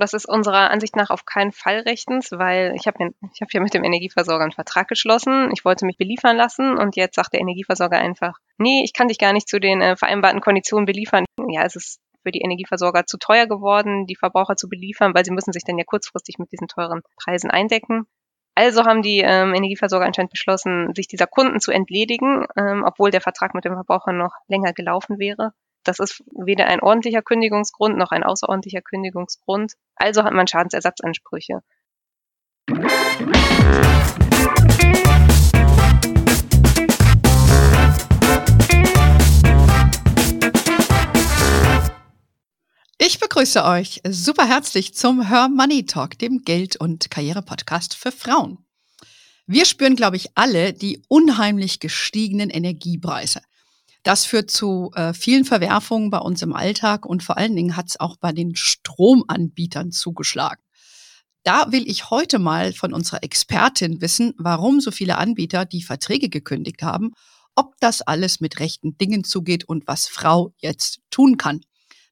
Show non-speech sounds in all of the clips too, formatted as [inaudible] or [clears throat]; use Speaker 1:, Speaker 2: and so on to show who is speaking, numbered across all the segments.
Speaker 1: Das ist unserer Ansicht nach auf keinen Fall rechtens, weil ich habe ich hab ja mit dem Energieversorger einen Vertrag geschlossen. Ich wollte mich beliefern lassen und jetzt sagt der Energieversorger einfach, nee, ich kann dich gar nicht zu den äh, vereinbarten Konditionen beliefern. Ja, es ist für die Energieversorger zu teuer geworden, die Verbraucher zu beliefern, weil sie müssen sich dann ja kurzfristig mit diesen teuren Preisen eindecken. Also haben die ähm, Energieversorger anscheinend beschlossen, sich dieser Kunden zu entledigen, ähm, obwohl der Vertrag mit dem Verbraucher noch länger gelaufen wäre. Das ist weder ein ordentlicher Kündigungsgrund noch ein außerordentlicher Kündigungsgrund. Also hat man Schadensersatzansprüche.
Speaker 2: Ich begrüße euch super herzlich zum Her Money Talk, dem Geld- und Karriere-Podcast für Frauen. Wir spüren, glaube ich, alle die unheimlich gestiegenen Energiepreise. Das führt zu äh, vielen Verwerfungen bei uns im Alltag und vor allen Dingen hat es auch bei den Stromanbietern zugeschlagen. Da will ich heute mal von unserer Expertin wissen, warum so viele Anbieter die Verträge gekündigt haben, ob das alles mit rechten Dingen zugeht und was Frau jetzt tun kann.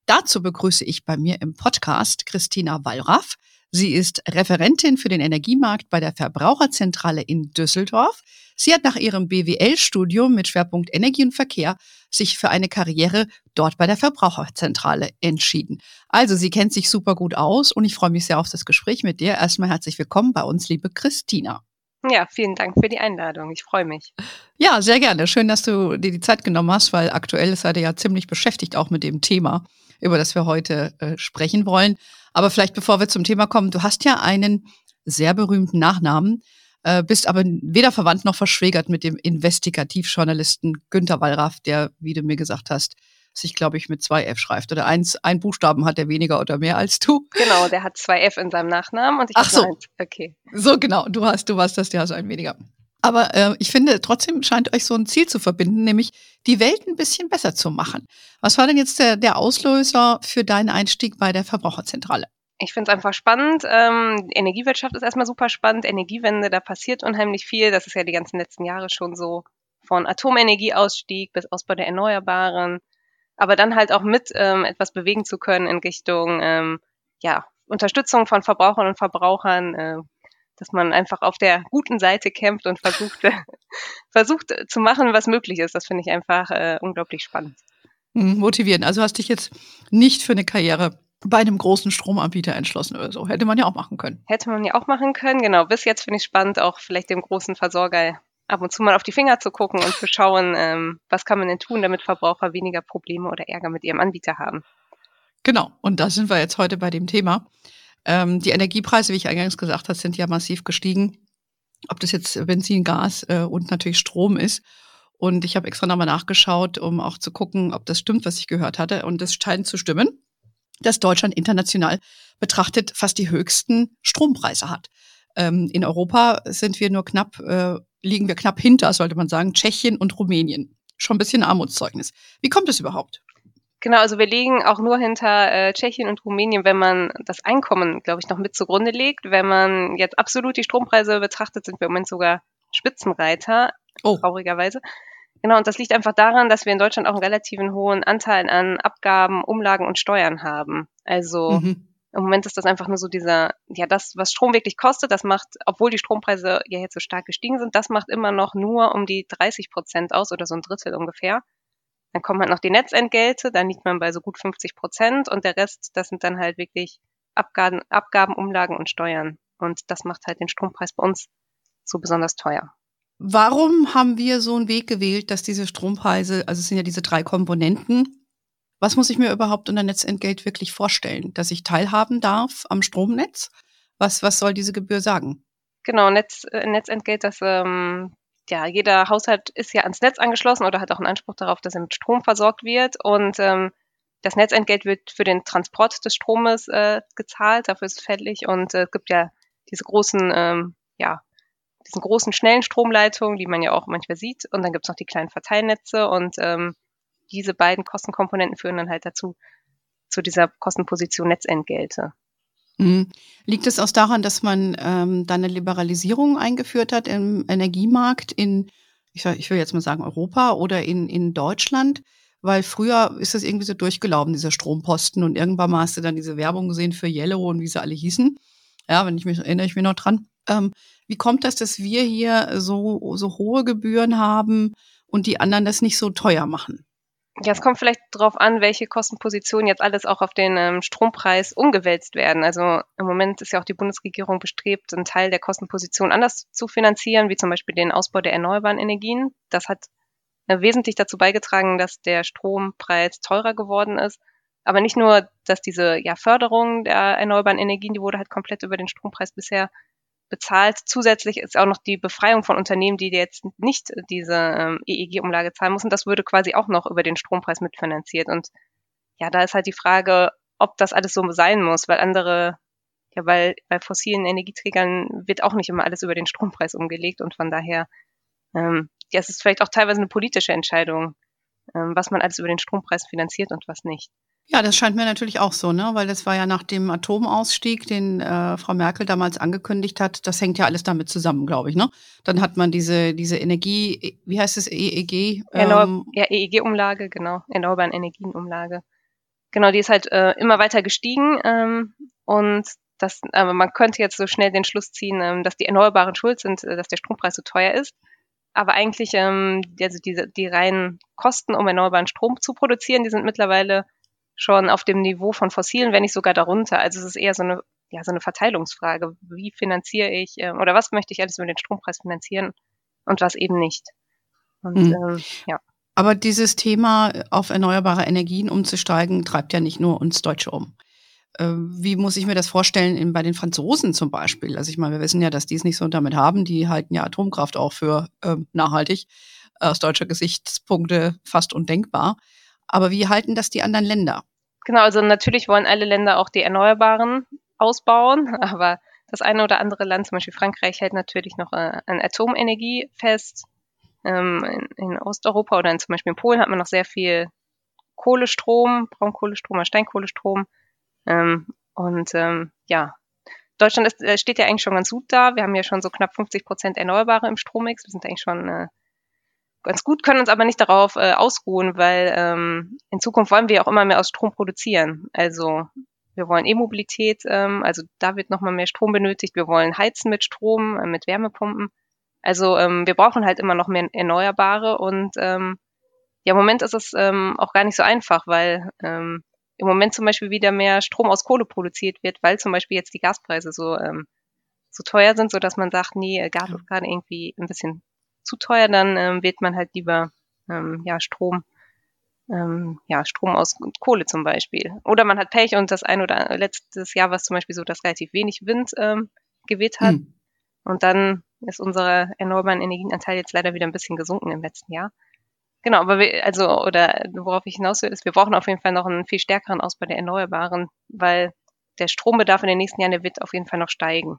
Speaker 2: Dazu begrüße ich bei mir im Podcast Christina Wallraff. Sie ist Referentin für den Energiemarkt bei der Verbraucherzentrale in Düsseldorf. Sie hat nach ihrem BWL-Studium mit Schwerpunkt Energie und Verkehr sich für eine Karriere dort bei der Verbraucherzentrale entschieden. Also sie kennt sich super gut aus und ich freue mich sehr auf das Gespräch mit dir. Erstmal herzlich willkommen bei uns, liebe Christina.
Speaker 1: Ja, vielen Dank für die Einladung. Ich freue mich.
Speaker 2: Ja, sehr gerne. Schön, dass du dir die Zeit genommen hast, weil aktuell seid ihr ja ziemlich beschäftigt auch mit dem Thema über das wir heute äh, sprechen wollen. Aber vielleicht bevor wir zum Thema kommen, du hast ja einen sehr berühmten Nachnamen, äh, bist aber weder verwandt noch verschwägert mit dem Investigativjournalisten Günter Wallraff, der, wie du mir gesagt hast, sich, glaube ich, mit zwei F schreibt. Oder eins, ein Buchstaben hat er weniger oder mehr als du.
Speaker 1: Genau, der hat zwei F in seinem Nachnamen und ich
Speaker 2: Ach so.
Speaker 1: eins. Okay.
Speaker 2: So, genau. Du hast, du warst das, der hast ein weniger. Aber äh, ich finde, trotzdem scheint euch so ein Ziel zu verbinden, nämlich die Welt ein bisschen besser zu machen. Was war denn jetzt der, der Auslöser für deinen Einstieg bei der Verbraucherzentrale?
Speaker 1: Ich finde es einfach spannend. Ähm, Energiewirtschaft ist erstmal super spannend. Energiewende, da passiert unheimlich viel. Das ist ja die ganzen letzten Jahre schon so von Atomenergieausstieg bis Ausbau der Erneuerbaren. Aber dann halt auch mit ähm, etwas bewegen zu können in Richtung ähm, ja, Unterstützung von Verbrauchern und Verbrauchern, äh, dass man einfach auf der guten Seite kämpft und versucht, [laughs] versucht zu machen, was möglich ist. Das finde ich einfach äh, unglaublich spannend.
Speaker 2: Mhm, motivieren. Also hast dich jetzt nicht für eine Karriere bei einem großen Stromanbieter entschlossen oder so. Hätte man ja auch machen können.
Speaker 1: Hätte man ja auch machen können, genau. Bis jetzt finde ich spannend, auch vielleicht dem großen Versorger ab und zu mal auf die Finger zu gucken und zu schauen, ähm, was kann man denn tun, damit Verbraucher weniger Probleme oder Ärger mit ihrem Anbieter haben.
Speaker 2: Genau, und da sind wir jetzt heute bei dem Thema. Ähm, die Energiepreise, wie ich eingangs gesagt habe, sind ja massiv gestiegen. Ob das jetzt Benzin, Gas äh, und natürlich Strom ist. Und ich habe extra nochmal nachgeschaut, um auch zu gucken, ob das stimmt, was ich gehört hatte. Und es scheint zu stimmen, dass Deutschland international betrachtet fast die höchsten Strompreise hat. Ähm, in Europa sind wir nur knapp, äh, liegen wir knapp hinter, sollte man sagen, Tschechien und Rumänien. Schon ein bisschen Armutszeugnis. Wie kommt es überhaupt?
Speaker 1: Genau, also wir liegen auch nur hinter äh, Tschechien und Rumänien, wenn man das Einkommen, glaube ich, noch mit zugrunde legt. Wenn man jetzt absolut die Strompreise betrachtet, sind wir im Moment sogar Spitzenreiter, oh. traurigerweise. Genau, und das liegt einfach daran, dass wir in Deutschland auch einen relativen hohen Anteil an Abgaben, Umlagen und Steuern haben. Also mhm. im Moment ist das einfach nur so dieser, ja, das, was Strom wirklich kostet, das macht, obwohl die Strompreise ja jetzt so stark gestiegen sind, das macht immer noch nur um die 30 Prozent aus oder so ein Drittel ungefähr. Dann kommen halt noch die Netzentgelte, dann liegt man bei so gut 50 Prozent und der Rest, das sind dann halt wirklich Abgaben, Abgaben, Umlagen und Steuern. Und das macht halt den Strompreis bei uns so besonders teuer.
Speaker 2: Warum haben wir so einen Weg gewählt, dass diese Strompreise, also es sind ja diese drei Komponenten, was muss ich mir überhaupt unter Netzentgelt wirklich vorstellen? Dass ich teilhaben darf am Stromnetz? Was, was soll diese Gebühr sagen?
Speaker 1: Genau, Netz, äh, Netzentgelt, das ähm, ja, jeder Haushalt ist ja ans Netz angeschlossen oder hat auch einen Anspruch darauf, dass er mit Strom versorgt wird. Und ähm, das Netzentgelt wird für den Transport des Stromes äh, gezahlt, dafür ist es fällig. Und äh, es gibt ja diese großen, ähm, ja, diesen großen schnellen Stromleitungen, die man ja auch manchmal sieht. Und dann gibt es noch die kleinen Verteilnetze und ähm, diese beiden Kostenkomponenten führen dann halt dazu, zu dieser Kostenposition Netzentgelte.
Speaker 2: Mhm. Liegt es auch daran, dass man ähm, da eine Liberalisierung eingeführt hat im Energiemarkt in, ich, ich will jetzt mal sagen, Europa oder in, in Deutschland? weil früher ist das irgendwie so durchgelaufen, dieser Stromposten und irgendwann mal hast du dann diese Werbung gesehen für Yellow und wie sie alle hießen. Ja, wenn ich mich erinnere ich mich noch dran. Ähm, wie kommt das, dass wir hier so, so hohe Gebühren haben und die anderen das nicht so teuer machen?
Speaker 1: Ja, es kommt vielleicht darauf an, welche Kostenpositionen jetzt alles auch auf den ähm, Strompreis umgewälzt werden. Also im Moment ist ja auch die Bundesregierung bestrebt, einen Teil der Kostenposition anders zu finanzieren, wie zum Beispiel den Ausbau der erneuerbaren Energien. Das hat äh, wesentlich dazu beigetragen, dass der Strompreis teurer geworden ist. Aber nicht nur, dass diese ja, Förderung der erneuerbaren Energien, die wurde halt komplett über den Strompreis bisher bezahlt. Zusätzlich ist auch noch die Befreiung von Unternehmen, die jetzt nicht diese ähm, EEG-Umlage zahlen müssen. Das würde quasi auch noch über den Strompreis mitfinanziert. Und ja, da ist halt die Frage, ob das alles so sein muss, weil andere, ja, weil bei fossilen Energieträgern wird auch nicht immer alles über den Strompreis umgelegt und von daher, ähm, ja, es ist vielleicht auch teilweise eine politische Entscheidung, ähm, was man alles über den Strompreis finanziert und was nicht.
Speaker 2: Ja, das scheint mir natürlich auch so, ne? Weil das war ja nach dem Atomausstieg, den äh, Frau Merkel damals angekündigt hat, das hängt ja alles damit zusammen, glaube ich, ne? Dann hat man diese, diese Energie, wie heißt es, EEG?
Speaker 1: Ähm, ja, EEG-Umlage, genau, erneuerbaren Energienumlage. Genau, die ist halt äh, immer weiter gestiegen ähm, und das, aber man könnte jetzt so schnell den Schluss ziehen, ähm, dass die Erneuerbaren schuld sind, äh, dass der Strompreis so teuer ist. Aber eigentlich, ähm, also diese, die reinen Kosten, um erneuerbaren Strom zu produzieren, die sind mittlerweile schon auf dem Niveau von fossilen, wenn nicht sogar darunter. Also es ist eher so eine, ja, so eine Verteilungsfrage. Wie finanziere ich äh, oder was möchte ich alles über den Strompreis finanzieren und was eben nicht. Und
Speaker 2: mhm. ähm, ja. Aber dieses Thema, auf erneuerbare Energien umzusteigen, treibt ja nicht nur uns Deutsche um. Äh, wie muss ich mir das vorstellen in, bei den Franzosen zum Beispiel? Also ich meine, wir wissen ja, dass die es nicht so damit haben. Die halten ja Atomkraft auch für äh, nachhaltig. Aus deutscher Gesichtspunkte fast undenkbar. Aber wie halten das die anderen Länder?
Speaker 1: Genau, also natürlich wollen alle Länder auch die Erneuerbaren ausbauen, [laughs] aber das eine oder andere Land, zum Beispiel Frankreich, hält natürlich noch äh, an Atomenergie fest. Ähm, in, in, Osteuropa oder in, zum Beispiel in Polen hat man noch sehr viel Kohlestrom, Braunkohlestrom oder Steinkohlestrom. Ähm, und ähm, ja, Deutschland ist, äh, steht ja eigentlich schon ganz gut da. Wir haben ja schon so knapp 50 Prozent Erneuerbare im Strommix. Wir sind eigentlich schon äh, ganz gut, können uns aber nicht darauf äh, ausruhen, weil ähm, in Zukunft wollen wir auch immer mehr aus Strom produzieren. Also wir wollen E-Mobilität, ähm, also da wird nochmal mehr Strom benötigt. Wir wollen heizen mit Strom, äh, mit Wärmepumpen. Also ähm, wir brauchen halt immer noch mehr Erneuerbare und ähm, ja, im Moment ist es ähm, auch gar nicht so einfach, weil ähm, im Moment zum Beispiel wieder mehr Strom aus Kohle produziert wird, weil zum Beispiel jetzt die Gaspreise so, ähm, so teuer sind, so dass man sagt, nee, Gas ist gerade irgendwie ein bisschen zu teuer, dann ähm, wählt man halt lieber ähm, ja, Strom, ähm, ja, Strom aus Kohle zum Beispiel. Oder man hat Pech und das ein oder letztes Jahr war es zum Beispiel so, dass relativ wenig Wind ähm, geweht hat. Mhm. Und dann ist unser erneuerbaren Energienanteil jetzt leider wieder ein bisschen gesunken im letzten Jahr. Genau, aber wir, also, oder worauf ich hinaus will, ist, wir brauchen auf jeden Fall noch einen viel stärkeren Ausbau der Erneuerbaren, weil der Strombedarf in den nächsten Jahren, der wird auf jeden Fall noch steigen.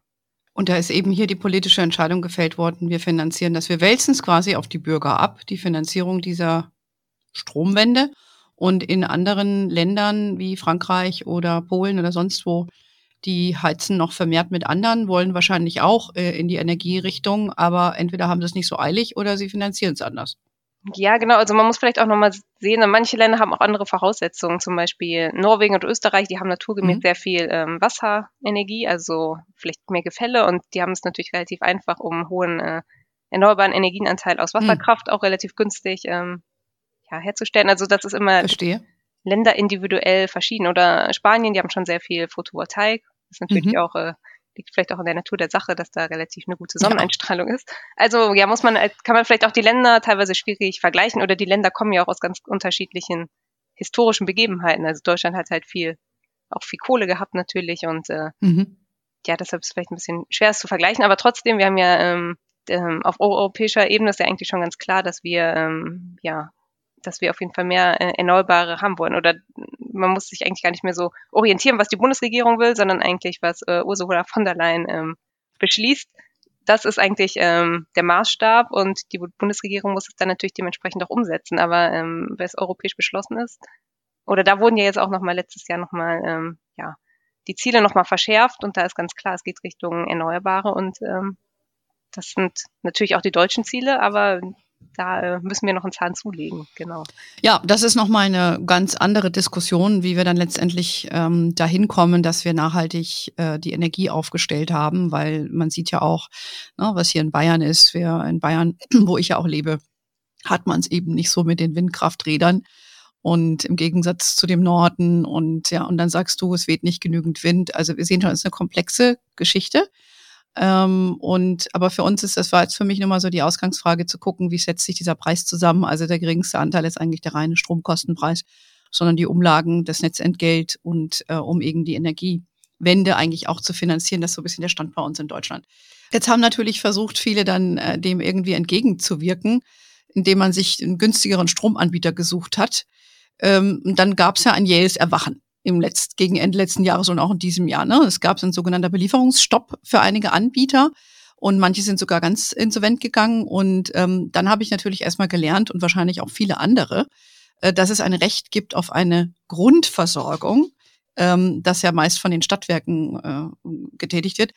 Speaker 2: Und da ist eben hier die politische Entscheidung gefällt worden, wir finanzieren das. Wir wälzen es quasi auf die Bürger ab, die Finanzierung dieser Stromwende. Und in anderen Ländern wie Frankreich oder Polen oder sonst wo, die heizen noch vermehrt mit anderen, wollen wahrscheinlich auch äh, in die Energierichtung, aber entweder haben sie es nicht so eilig oder sie finanzieren es anders.
Speaker 1: Ja, genau. Also man muss vielleicht auch nochmal sehen, manche Länder haben auch andere Voraussetzungen. Zum Beispiel Norwegen und Österreich, die haben naturgemäß mhm. sehr viel ähm, Wasserenergie, also vielleicht mehr Gefälle und die haben es natürlich relativ einfach, um hohen äh, erneuerbaren Energienanteil aus mhm. Wasserkraft mhm. auch relativ günstig ähm, ja, herzustellen. Also das ist immer
Speaker 2: Verstehe.
Speaker 1: Länder individuell verschieden. Oder Spanien, die haben schon sehr viel Photovoltaik. Das ist natürlich mhm. auch äh, liegt vielleicht auch in der Natur der Sache, dass da relativ eine gute Sonneneinstrahlung ja. ist. Also ja, muss man, kann man vielleicht auch die Länder teilweise schwierig vergleichen oder die Länder kommen ja auch aus ganz unterschiedlichen historischen Begebenheiten. Also Deutschland hat halt viel, auch viel Kohle gehabt natürlich und äh, mhm. ja, deshalb ist es vielleicht ein bisschen schwer es zu vergleichen, aber trotzdem, wir haben ja ähm, ähm, auf europäischer Ebene ist ja eigentlich schon ganz klar, dass wir ähm, ja dass wir auf jeden Fall mehr äh, Erneuerbare haben wollen. Oder man muss sich eigentlich gar nicht mehr so orientieren, was die Bundesregierung will, sondern eigentlich, was äh, Ursula von der Leyen ähm, beschließt. Das ist eigentlich ähm, der Maßstab und die Bundesregierung muss es dann natürlich dementsprechend auch umsetzen. Aber ähm, es europäisch beschlossen ist, oder da wurden ja jetzt auch nochmal letztes Jahr nochmal, ähm, ja, die Ziele nochmal verschärft und da ist ganz klar, es geht Richtung Erneuerbare und ähm, das sind natürlich auch die deutschen Ziele, aber da äh, müssen wir noch einen Zahn zulegen, genau.
Speaker 2: Ja, das ist nochmal eine ganz andere Diskussion, wie wir dann letztendlich ähm, dahin kommen, dass wir nachhaltig äh, die Energie aufgestellt haben, weil man sieht ja auch, ne, was hier in Bayern ist. Wir in Bayern, [clears throat] wo ich ja auch lebe, hat man es eben nicht so mit den Windkrafträdern. Und im Gegensatz zu dem Norden und ja, und dann sagst du, es weht nicht genügend Wind. Also wir sehen schon, es ist eine komplexe Geschichte. Ähm, und aber für uns ist das war jetzt für mich nochmal so die Ausgangsfrage zu gucken, wie setzt sich dieser Preis zusammen. Also der geringste Anteil ist eigentlich der reine Stromkostenpreis, sondern die Umlagen, das Netzentgelt und äh, um eben die Energiewende eigentlich auch zu finanzieren. Das ist so ein bisschen der Stand bei uns in Deutschland. Jetzt haben natürlich versucht, viele dann äh, dem irgendwie entgegenzuwirken, indem man sich einen günstigeren Stromanbieter gesucht hat. Ähm, dann gab es ja ein jähes Erwachen im Letzt, gegen Ende letzten Jahres und auch in diesem Jahr. Ne? Es gab einen sogenannter Belieferungsstopp für einige Anbieter und manche sind sogar ganz insolvent gegangen. Und ähm, dann habe ich natürlich erstmal gelernt und wahrscheinlich auch viele andere, äh, dass es ein Recht gibt auf eine Grundversorgung, ähm, das ja meist von den Stadtwerken äh, getätigt wird.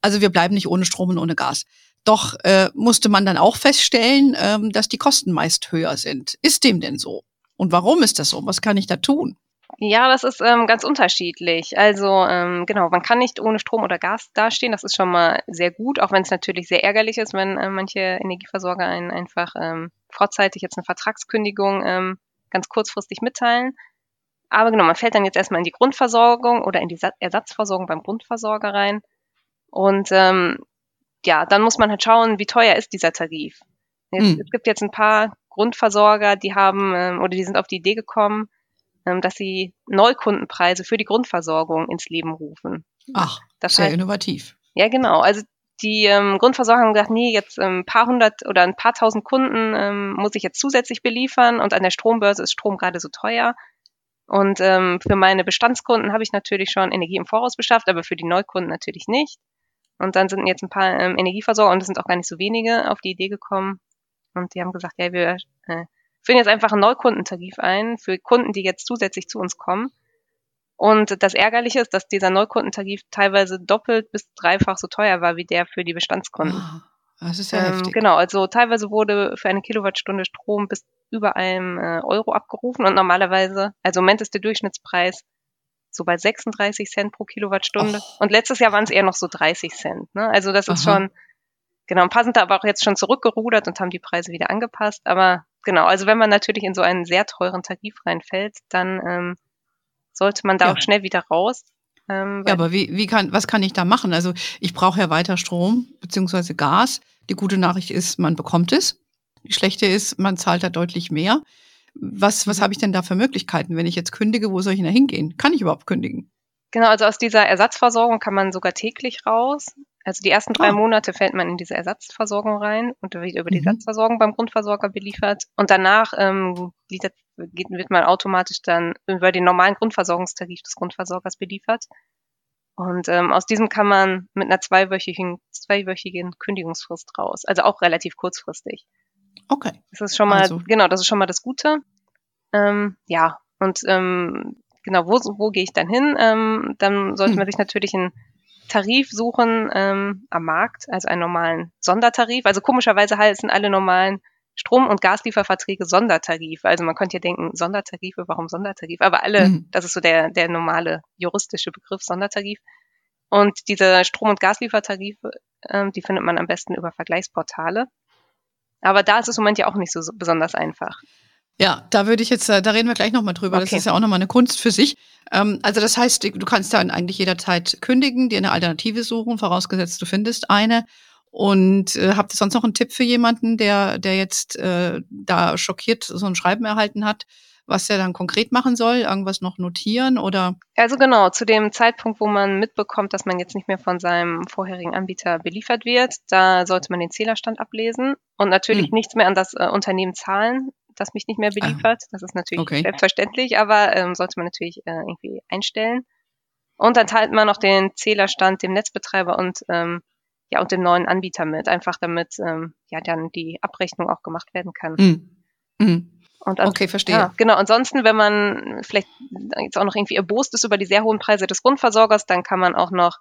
Speaker 2: Also wir bleiben nicht ohne Strom und ohne Gas. Doch äh, musste man dann auch feststellen, ähm, dass die Kosten meist höher sind. Ist dem denn so? Und warum ist das so? Was kann ich da tun?
Speaker 1: Ja, das ist ähm, ganz unterschiedlich. Also ähm, genau, man kann nicht ohne Strom oder Gas dastehen. Das ist schon mal sehr gut, auch wenn es natürlich sehr ärgerlich ist, wenn äh, manche Energieversorger einen einfach ähm, vorzeitig jetzt eine Vertragskündigung ähm, ganz kurzfristig mitteilen. Aber genau, man fällt dann jetzt erstmal in die Grundversorgung oder in die Ersatzversorgung beim Grundversorger rein. Und ähm, ja, dann muss man halt schauen, wie teuer ist dieser Tarif. Es, hm. es gibt jetzt ein paar Grundversorger, die haben ähm, oder die sind auf die Idee gekommen, dass sie Neukundenpreise für die Grundversorgung ins Leben rufen.
Speaker 2: Ach, das sehr heißt, innovativ.
Speaker 1: Ja, genau. Also die ähm, Grundversorger haben gesagt, nee, jetzt ein ähm, paar hundert oder ein paar tausend Kunden ähm, muss ich jetzt zusätzlich beliefern und an der Strombörse ist Strom gerade so teuer. Und ähm, für meine Bestandskunden habe ich natürlich schon Energie im Voraus beschafft, aber für die Neukunden natürlich nicht. Und dann sind jetzt ein paar ähm, Energieversorger, und es sind auch gar nicht so wenige, auf die Idee gekommen. Und die haben gesagt, ja, wir äh, führen jetzt einfach einen Neukundentarif ein für Kunden, die jetzt zusätzlich zu uns kommen. Und das Ärgerliche ist, dass dieser Neukundentarif teilweise doppelt bis dreifach so teuer war wie der für die Bestandskunden. Oh,
Speaker 2: das ist ja ähm, heftig.
Speaker 1: Genau, also teilweise wurde für eine Kilowattstunde Strom bis über einem äh, Euro abgerufen und normalerweise, also im Moment ist der Durchschnittspreis so bei 36 Cent pro Kilowattstunde. Oh. Und letztes Jahr waren es eher noch so 30 Cent. Ne? Also das ist Aha. schon, genau, ein paar sind da aber auch jetzt schon zurückgerudert und haben die Preise wieder angepasst. Aber genau, also wenn man natürlich in so einen sehr teuren Tarif reinfällt, dann ähm, sollte man da ja. auch schnell wieder raus.
Speaker 2: Ähm, ja, aber wie, wie kann, was kann ich da machen? Also ich brauche ja weiter Strom beziehungsweise Gas. Die gute Nachricht ist, man bekommt es. Die schlechte ist, man zahlt da deutlich mehr. Was, was habe ich denn da für Möglichkeiten? Wenn ich jetzt kündige, wo soll ich denn da hingehen? Kann ich überhaupt kündigen?
Speaker 1: Genau, also aus dieser Ersatzversorgung kann man sogar täglich raus. Also die ersten drei oh. Monate fällt man in diese Ersatzversorgung rein und wird über die mhm. Ersatzversorgung beim Grundversorger beliefert. Und danach ähm, liefert, wird man automatisch dann über den normalen Grundversorgungstarif des Grundversorgers beliefert. Und ähm, aus diesem kann man mit einer zweiwöchigen, zweiwöchigen Kündigungsfrist raus. Also auch relativ kurzfristig.
Speaker 2: Okay.
Speaker 1: Das ist schon mal, also. genau, das ist schon mal das Gute. Ähm, ja, und ähm, genau, wo, wo gehe ich dann hin? Ähm, dann sollte hm. man sich natürlich einen Tarif suchen ähm, am Markt, also einen normalen Sondertarif. Also komischerweise heißen alle normalen Strom- und Gaslieferverträge Sondertarife. Also man könnte ja denken, Sondertarife, warum Sondertarif? Aber alle, mhm. das ist so der, der normale juristische Begriff, Sondertarif. Und diese Strom- und Gasliefertarife, ähm, die findet man am besten über Vergleichsportale. Aber da ist es im Moment ja auch nicht so besonders einfach.
Speaker 2: Ja, da würde ich jetzt, äh, da reden wir gleich nochmal drüber. Okay. Das ist ja auch nochmal eine Kunst für sich. Ähm, also das heißt, du kannst dann eigentlich jederzeit kündigen, dir eine Alternative suchen, vorausgesetzt du findest eine. Und äh, habt ihr sonst noch einen Tipp für jemanden, der, der jetzt äh, da schockiert so ein Schreiben erhalten hat? was er dann konkret machen soll? Irgendwas noch notieren oder?
Speaker 1: Also genau, zu dem Zeitpunkt, wo man mitbekommt, dass man jetzt nicht mehr von seinem vorherigen Anbieter beliefert wird, da sollte man den Zählerstand ablesen und natürlich hm. nichts mehr an das äh, Unternehmen zahlen, das mich nicht mehr ah. beliefert. Ah. Das ist natürlich okay. selbstverständlich, aber ähm, sollte man natürlich äh, irgendwie einstellen. Und dann teilt man noch den Zählerstand dem Netzbetreiber und ähm, ja und dem neuen Anbieter mit, einfach damit ähm, ja dann die Abrechnung auch gemacht werden kann.
Speaker 2: Mhm. Mhm. Und an, okay, verstehe. Ja,
Speaker 1: genau. Ansonsten, wenn man vielleicht jetzt auch noch irgendwie erbost ist über die sehr hohen Preise des Grundversorgers, dann kann man auch noch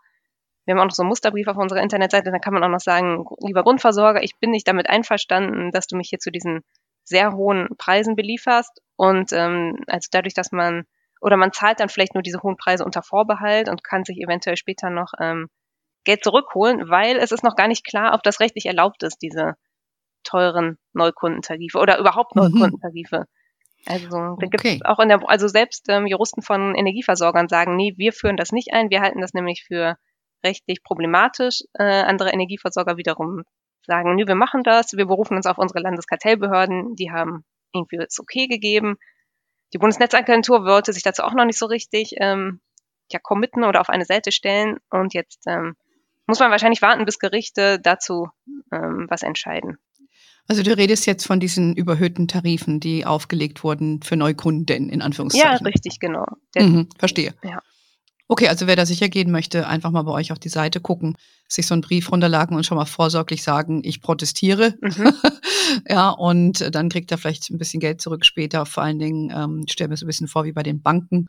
Speaker 1: wir haben auch noch so einen Musterbrief auf unserer Internetseite, da kann man auch noch sagen, lieber Grundversorger, ich bin nicht damit einverstanden, dass du mich hier zu diesen sehr hohen Preisen belieferst. Und ähm, also dadurch, dass man, oder man zahlt dann vielleicht nur diese hohen Preise unter Vorbehalt und kann sich eventuell später noch ähm, Geld zurückholen, weil es ist noch gar nicht klar, ob das rechtlich erlaubt ist, diese teuren Neukundentarife oder überhaupt mhm. Neukundentarife. Mhm. Also da okay. gibt es auch in der, also selbst ähm, Juristen von Energieversorgern sagen, nee, wir führen das nicht ein, wir halten das nämlich für rechtlich problematisch. Äh, andere Energieversorger wiederum sagen, nee, wir machen das, wir berufen uns auf unsere Landeskartellbehörden, die haben irgendwie das okay gegeben. Die Bundesnetzagentur wollte sich dazu auch noch nicht so richtig ähm, ja, committen oder auf eine Seite stellen und jetzt ähm, muss man wahrscheinlich warten, bis Gerichte dazu ähm, was entscheiden.
Speaker 2: Also du redest jetzt von diesen überhöhten Tarifen, die aufgelegt wurden für Neukunden, in Anführungszeichen.
Speaker 1: Ja, richtig, genau.
Speaker 2: Der, mhm, verstehe. Ja. Okay, also wer da sicher gehen möchte, einfach mal bei euch auf die Seite gucken, sich so einen Brief runterladen und schon mal vorsorglich sagen, ich protestiere. Mhm. [laughs] ja, und dann kriegt er vielleicht ein bisschen Geld zurück später. Vor allen Dingen ähm, stellen wir es ein bisschen vor wie bei den Banken,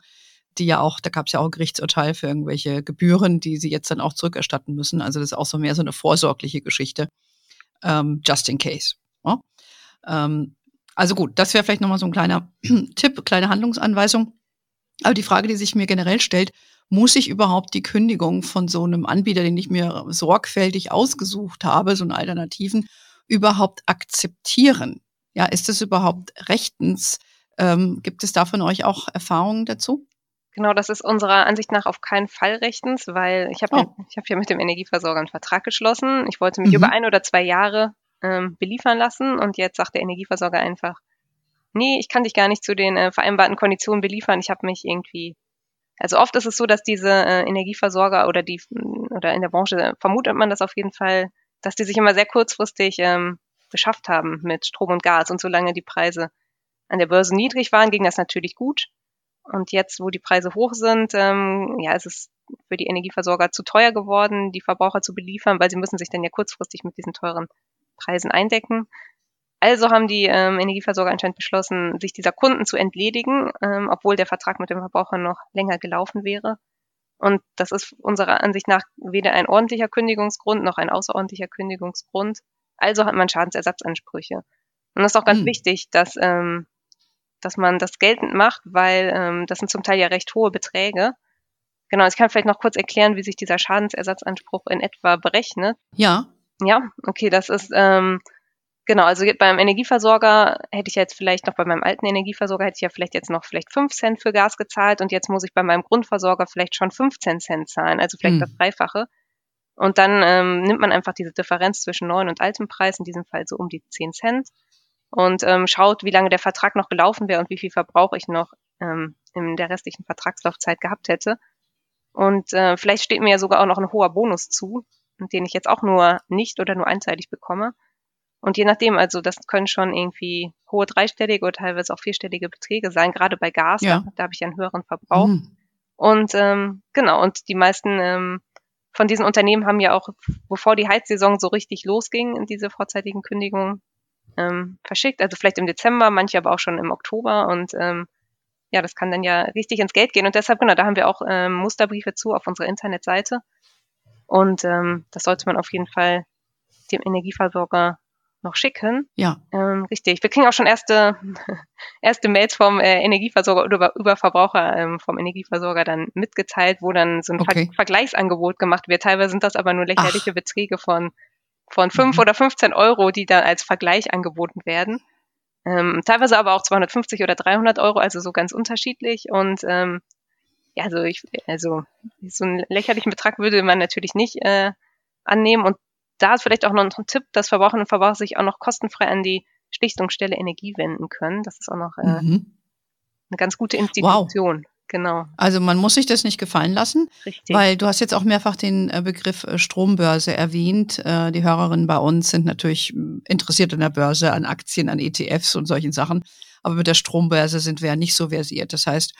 Speaker 2: die ja auch, da gab es ja auch ein Gerichtsurteil für irgendwelche Gebühren, die sie jetzt dann auch zurückerstatten müssen. Also das ist auch so mehr so eine vorsorgliche Geschichte. Ähm, just in case. Ja? Ähm, also gut, das wäre vielleicht nochmal so ein kleiner [clears throat] Tipp, kleine Handlungsanweisung. Aber die Frage, die sich mir generell stellt, muss ich überhaupt die Kündigung von so einem Anbieter, den ich mir sorgfältig ausgesucht habe, so einen Alternativen, überhaupt akzeptieren? Ja, ist das überhaupt rechtens? Ähm, gibt es da von euch auch Erfahrungen dazu?
Speaker 1: Genau, das ist unserer Ansicht nach auf keinen Fall rechtens, weil ich habe oh. ja, ich hab ja mit dem Energieversorger einen Vertrag geschlossen. Ich wollte mich mhm. über ein oder zwei Jahre ähm, beliefern lassen und jetzt sagt der Energieversorger einfach, nee, ich kann dich gar nicht zu den äh, vereinbarten Konditionen beliefern. Ich habe mich irgendwie also oft ist es so, dass diese äh, Energieversorger oder die oder in der Branche vermutet man das auf jeden Fall, dass die sich immer sehr kurzfristig ähm, beschafft haben mit Strom und Gas. Und solange die Preise an der Börse niedrig waren, ging das natürlich gut. Und jetzt, wo die Preise hoch sind, ähm, ja, ist es für die Energieversorger zu teuer geworden, die Verbraucher zu beliefern, weil sie müssen sich dann ja kurzfristig mit diesen teuren Preisen eindecken. Also haben die ähm, Energieversorger anscheinend beschlossen, sich dieser Kunden zu entledigen, ähm, obwohl der Vertrag mit dem Verbraucher noch länger gelaufen wäre. Und das ist unserer Ansicht nach weder ein ordentlicher Kündigungsgrund noch ein außerordentlicher Kündigungsgrund. Also hat man Schadensersatzansprüche. Und das ist auch ganz mhm. wichtig, dass, ähm, dass man das geltend macht, weil ähm, das sind zum Teil ja recht hohe Beträge. Genau, ich kann vielleicht noch kurz erklären, wie sich dieser Schadensersatzanspruch in etwa berechnet.
Speaker 2: Ja.
Speaker 1: Ja, okay, das ist ähm, Genau, also beim Energieversorger hätte ich jetzt vielleicht noch bei meinem alten Energieversorger hätte ich ja vielleicht jetzt noch vielleicht 5 Cent für Gas gezahlt und jetzt muss ich bei meinem Grundversorger vielleicht schon 15 Cent zahlen, also vielleicht hm. das Dreifache. Und dann ähm, nimmt man einfach diese Differenz zwischen neuen und altem Preis, in diesem Fall so um die 10 Cent, und ähm, schaut, wie lange der Vertrag noch gelaufen wäre und wie viel Verbrauch ich noch ähm, in der restlichen Vertragslaufzeit gehabt hätte. Und äh, vielleicht steht mir ja sogar auch noch ein hoher Bonus zu, den ich jetzt auch nur nicht oder nur einseitig bekomme. Und je nachdem, also das können schon irgendwie hohe dreistellige oder teilweise auch vierstellige Beträge sein, gerade bei Gas, ja. da, habe ich einen höheren Verbrauch. Mhm. Und ähm, genau, und die meisten ähm, von diesen Unternehmen haben ja auch, bevor die Heizsaison so richtig losging, diese vorzeitigen Kündigungen ähm, verschickt. Also vielleicht im Dezember, manche aber auch schon im Oktober. Und ähm, ja, das kann dann ja richtig ins Geld gehen. Und deshalb, genau, da haben wir auch ähm, Musterbriefe zu auf unserer Internetseite. Und ähm, das sollte man auf jeden Fall dem Energieversorger noch schicken.
Speaker 2: Ja.
Speaker 1: Ähm, richtig. Wir kriegen auch schon erste, [laughs] erste Mails vom äh, Energieversorger oder über, über Verbraucher ähm, vom Energieversorger dann mitgeteilt, wo dann so ein okay. Ver Vergleichsangebot gemacht wird. Teilweise sind das aber nur lächerliche Ach. Beträge von, von fünf mhm. oder 15 Euro, die dann als Vergleich angeboten werden. Ähm, teilweise aber auch 250 oder 300 Euro, also so ganz unterschiedlich. Und ähm, ja, also ich, also so einen lächerlichen Betrag würde man natürlich nicht äh, annehmen. Und da ist vielleicht auch noch ein Tipp, dass Verbraucherinnen und Verbraucher sich auch noch kostenfrei an die Schlichtungsstelle Energie wenden können. Das ist auch noch äh, mhm. eine ganz gute Institution. Wow. Genau.
Speaker 2: Also man muss sich das nicht gefallen lassen, Richtig. weil du hast jetzt auch mehrfach den äh, Begriff äh, Strombörse erwähnt. Äh, die Hörerinnen bei uns sind natürlich interessiert an der Börse, an Aktien, an ETFs und solchen Sachen. Aber mit der Strombörse sind wir ja nicht so versiert. Das heißt,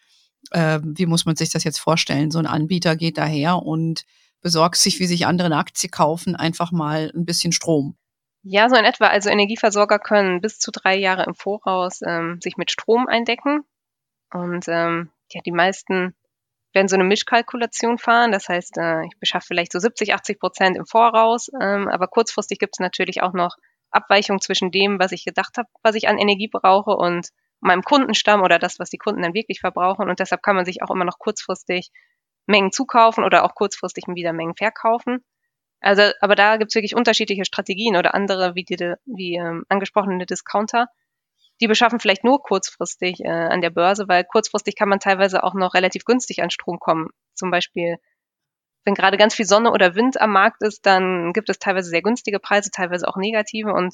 Speaker 2: wie muss man sich das jetzt vorstellen? So ein Anbieter geht daher und besorgt sich, wie sich andere eine Aktie kaufen, einfach mal ein bisschen Strom.
Speaker 1: Ja, so in etwa. Also Energieversorger können bis zu drei Jahre im Voraus ähm, sich mit Strom eindecken. Und ähm, ja, die meisten werden so eine Mischkalkulation fahren. Das heißt, äh, ich beschaffe vielleicht so 70, 80 Prozent im Voraus, ähm, aber kurzfristig gibt es natürlich auch noch Abweichungen zwischen dem, was ich gedacht habe, was ich an Energie brauche und meinem Kundenstamm oder das, was die Kunden dann wirklich verbrauchen. Und deshalb kann man sich auch immer noch kurzfristig Mengen zukaufen oder auch kurzfristig wieder Mengen verkaufen. Also, aber da gibt es wirklich unterschiedliche Strategien oder andere, wie die, wie ähm, angesprochene Discounter, die beschaffen vielleicht nur kurzfristig äh, an der Börse, weil kurzfristig kann man teilweise auch noch relativ günstig an Strom kommen. Zum Beispiel, wenn gerade ganz viel Sonne oder Wind am Markt ist, dann gibt es teilweise sehr günstige Preise, teilweise auch negative und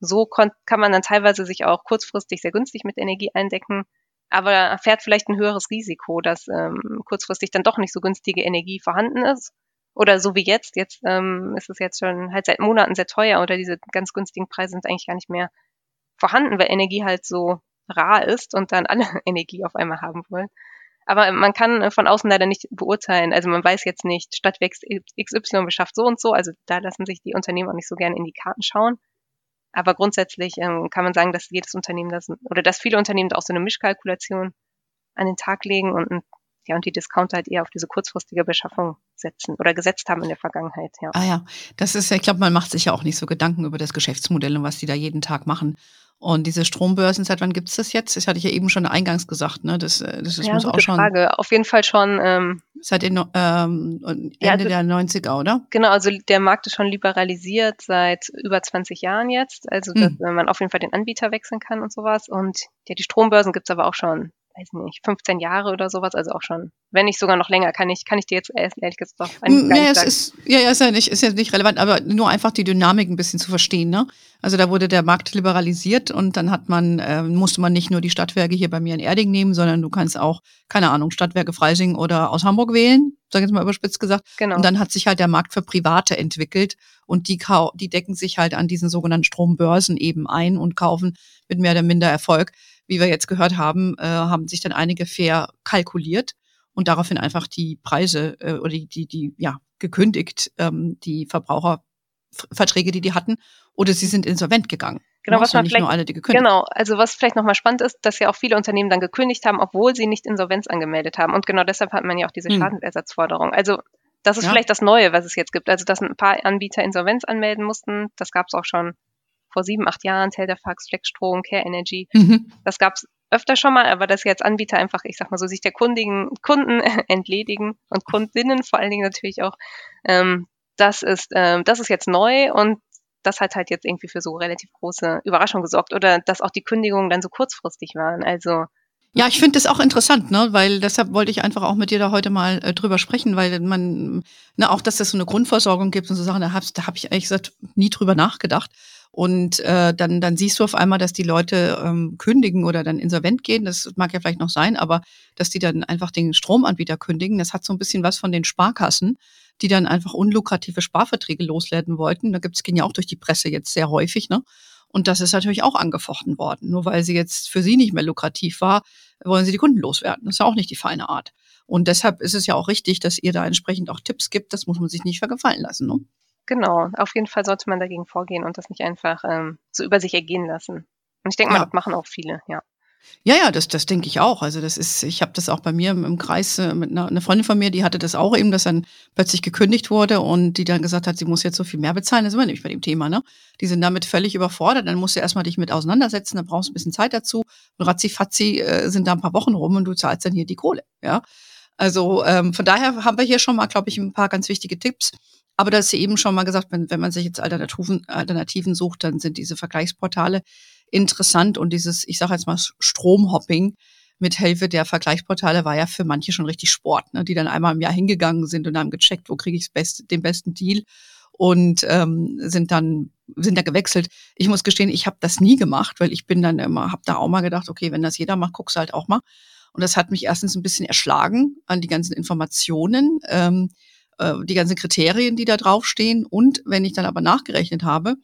Speaker 1: so kann man dann teilweise sich auch kurzfristig sehr günstig mit Energie eindecken, aber erfährt vielleicht ein höheres Risiko, dass ähm, kurzfristig dann doch nicht so günstige Energie vorhanden ist. Oder so wie jetzt, jetzt ähm, ist es jetzt schon halt seit Monaten sehr teuer oder diese ganz günstigen Preise sind eigentlich gar nicht mehr vorhanden, weil Energie halt so rar ist und dann alle [laughs] Energie auf einmal haben wollen. Aber man kann äh, von außen leider nicht beurteilen. Also man weiß jetzt nicht, Stadtwerk XY beschafft so und so. Also da lassen sich die Unternehmen auch nicht so gerne in die Karten schauen. Aber grundsätzlich ähm, kann man sagen, dass jedes Unternehmen das, oder dass viele Unternehmen auch so eine Mischkalkulation an den Tag legen und ja, und die Discounter halt eher auf diese kurzfristige Beschaffung setzen oder gesetzt haben in der Vergangenheit, ja.
Speaker 2: Ah ja, das ist, ich glaube, man macht sich ja auch nicht so Gedanken über das Geschäftsmodell und was die da jeden Tag machen. Und diese Strombörsen, seit wann gibt es das jetzt? Das hatte ich ja eben schon eingangs gesagt, ne? Das, äh, das, das
Speaker 1: ja, muss auch schon. Frage. Auf jeden Fall schon. Ähm,
Speaker 2: seit den, ähm, Ende ja, also, der 90er, oder?
Speaker 1: Genau, also der Markt ist schon liberalisiert seit über 20 Jahren jetzt. Also dass hm. man auf jeden Fall den Anbieter wechseln kann und sowas. Und ja, die Strombörsen gibt's aber auch schon weiß nicht, 15 Jahre oder sowas, also auch schon, wenn nicht sogar noch länger, kann ich, kann ich dir jetzt ehrlich gesagt
Speaker 2: auch mm, ja, es ist, ja, ja, ist ja nicht, ist ja nicht relevant, aber nur einfach die Dynamik ein bisschen zu verstehen, ne? Also da wurde der Markt liberalisiert und dann hat man, äh, musste man nicht nur die Stadtwerke hier bei mir in Erding nehmen, sondern du kannst auch, keine Ahnung, Stadtwerke Freising oder aus Hamburg wählen, sag ich jetzt mal überspitzt gesagt. Genau. Und dann hat sich halt der Markt für Private entwickelt und die, die decken sich halt an diesen sogenannten Strombörsen eben ein und kaufen mit mehr oder minder Erfolg wie wir jetzt gehört haben, äh, haben sich dann einige fair kalkuliert und daraufhin einfach die Preise äh, oder die, die, die ja, gekündigt, ähm, die Verbraucherverträge, die die hatten, oder sie sind insolvent gegangen.
Speaker 1: Genau, was man nur alle, die gekündigt. Genau, also was vielleicht nochmal spannend ist, dass ja auch viele Unternehmen dann gekündigt haben, obwohl sie nicht Insolvenz angemeldet haben. Und genau deshalb hat man ja auch diese hm. Schadensersatzforderung. Also das ist ja. vielleicht das Neue, was es jetzt gibt. Also dass ein paar Anbieter Insolvenz anmelden mussten, das gab es auch schon vor sieben, acht Jahren, Telderfax, Flexstrom, Care Energy. Mhm. Das gab es öfter schon mal, aber dass jetzt Anbieter einfach, ich sag mal so, sich der Kundigen, Kunden [laughs] entledigen und Kundinnen vor allen Dingen natürlich auch, ähm, das ist, ähm, das ist jetzt neu und das hat halt jetzt irgendwie für so relativ große Überraschung gesorgt oder dass auch die Kündigungen dann so kurzfristig waren. Also
Speaker 2: ja, ich finde das auch interessant, ne, weil deshalb wollte ich einfach auch mit dir da heute mal äh, drüber sprechen, weil man, ne, auch dass das so eine Grundversorgung gibt und so Sachen, da habe da hab ich ehrlich gesagt nie drüber nachgedacht. Und äh, dann, dann siehst du auf einmal, dass die Leute ähm, kündigen oder dann insolvent gehen. Das mag ja vielleicht noch sein, aber dass die dann einfach den Stromanbieter kündigen, das hat so ein bisschen was von den Sparkassen, die dann einfach unlukrative Sparverträge loswerden wollten. Da gibt's, gehen ja auch durch die Presse jetzt sehr häufig, ne? Und das ist natürlich auch angefochten worden. Nur weil sie jetzt für sie nicht mehr lukrativ war, wollen sie die Kunden loswerden. Das ist ja auch nicht die feine Art. Und deshalb ist es ja auch richtig, dass ihr da entsprechend auch Tipps gibt. Das muss man sich nicht vergefallen lassen. Ne?
Speaker 1: Genau, auf jeden Fall sollte man dagegen vorgehen und das nicht einfach ähm, so über sich ergehen lassen. Und ich denke mal, ja. das machen auch viele, ja.
Speaker 2: Ja, ja, das, das denke ich auch. Also das ist, ich habe das auch bei mir im, Kreis äh, mit einer, einer Freundin von mir, die hatte das auch eben, dass dann plötzlich gekündigt wurde und die dann gesagt hat, sie muss jetzt so viel mehr bezahlen. Das ist immer nämlich bei dem Thema, ne? Die sind damit völlig überfordert. Dann musst du erstmal dich mit auseinandersetzen, dann brauchst du ein bisschen Zeit dazu. Und ratzi-fatzi äh, sind da ein paar Wochen rum und du zahlst dann hier die Kohle, ja. Also ähm, von daher haben wir hier schon mal, glaube ich, ein paar ganz wichtige Tipps. Aber das ist eben schon mal gesagt, wenn, wenn man sich jetzt Alternativen, Alternativen sucht, dann sind diese Vergleichsportale interessant und dieses, ich sage jetzt mal, Stromhopping mit Hilfe der Vergleichsportale war ja für manche schon richtig Sport, ne? die dann einmal im Jahr hingegangen sind und haben gecheckt, wo kriege ich beste, den besten Deal und ähm, sind dann sind da gewechselt. Ich muss gestehen, ich habe das nie gemacht, weil ich bin dann immer, habe da auch mal gedacht, okay, wenn das jeder macht, guckst du halt auch mal. Und das hat mich erstens ein bisschen erschlagen an die ganzen Informationen. Ähm, äh, die ganzen Kriterien, die da draufstehen. Und wenn ich dann aber nachgerechnet habe,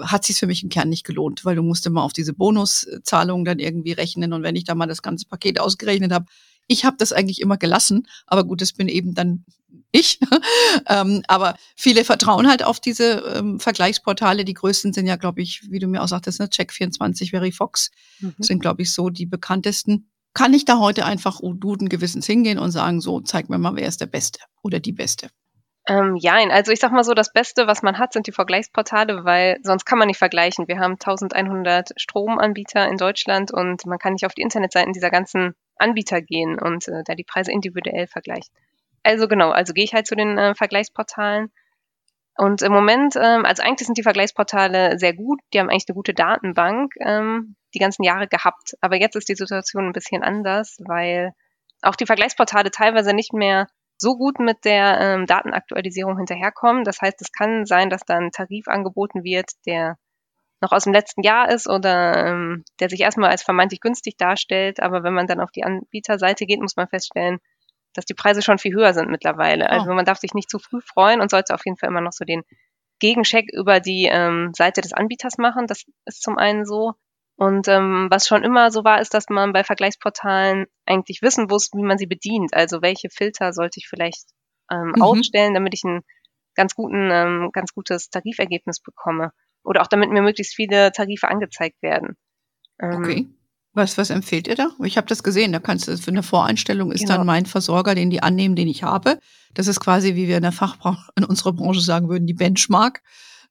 Speaker 2: hat sich für mich im Kern nicht gelohnt, weil du musst immer auf diese Bonuszahlungen dann irgendwie rechnen. Und wenn ich da mal das ganze Paket ausgerechnet habe, ich habe das eigentlich immer gelassen, aber gut, das bin eben dann ich. [laughs] ähm, aber viele vertrauen halt auf diese ähm, Vergleichsportale. Die größten sind ja, glaube ich, wie du mir auch sagtest, ne, Check24, Verifox mhm. sind, glaube ich, so die bekanntesten. Kann ich da heute einfach guten Gewissens hingehen und sagen, so, zeig mir mal, wer ist der Beste oder die Beste?
Speaker 1: Ähm, ja, also ich sag mal so, das Beste, was man hat, sind die Vergleichsportale, weil sonst kann man nicht vergleichen. Wir haben 1100 Stromanbieter in Deutschland und man kann nicht auf die Internetseiten dieser ganzen Anbieter gehen und äh, da die Preise individuell vergleichen. Also genau, also gehe ich halt zu den äh, Vergleichsportalen. Und im Moment, ähm, also eigentlich sind die Vergleichsportale sehr gut, die haben eigentlich eine gute Datenbank ähm, die ganzen Jahre gehabt. Aber jetzt ist die Situation ein bisschen anders, weil auch die Vergleichsportale teilweise nicht mehr so gut mit der ähm, Datenaktualisierung hinterherkommen. Das heißt, es kann sein, dass dann ein Tarif angeboten wird, der noch aus dem letzten Jahr ist oder ähm, der sich erstmal als vermeintlich günstig darstellt. Aber wenn man dann auf die Anbieterseite geht, muss man feststellen, dass die Preise schon viel höher sind mittlerweile. Oh. Also man darf sich nicht zu früh freuen und sollte auf jeden Fall immer noch so den Gegencheck über die ähm, Seite des Anbieters machen. Das ist zum einen so. Und ähm, was schon immer so war, ist, dass man bei Vergleichsportalen eigentlich wissen muss, wie man sie bedient. Also welche Filter sollte ich vielleicht ähm, mhm. ausstellen, damit ich ein ganz guten, ähm, ganz gutes Tarifergebnis bekomme. Oder auch damit mir möglichst viele Tarife angezeigt werden.
Speaker 2: Ähm, okay. Was, was empfehlt ihr da? Ich habe das gesehen, da kannst du für eine Voreinstellung ist genau. dann mein Versorger, den die annehmen, den ich habe. Das ist quasi, wie wir in der Fachbranche, in unserer Branche sagen würden, die Benchmark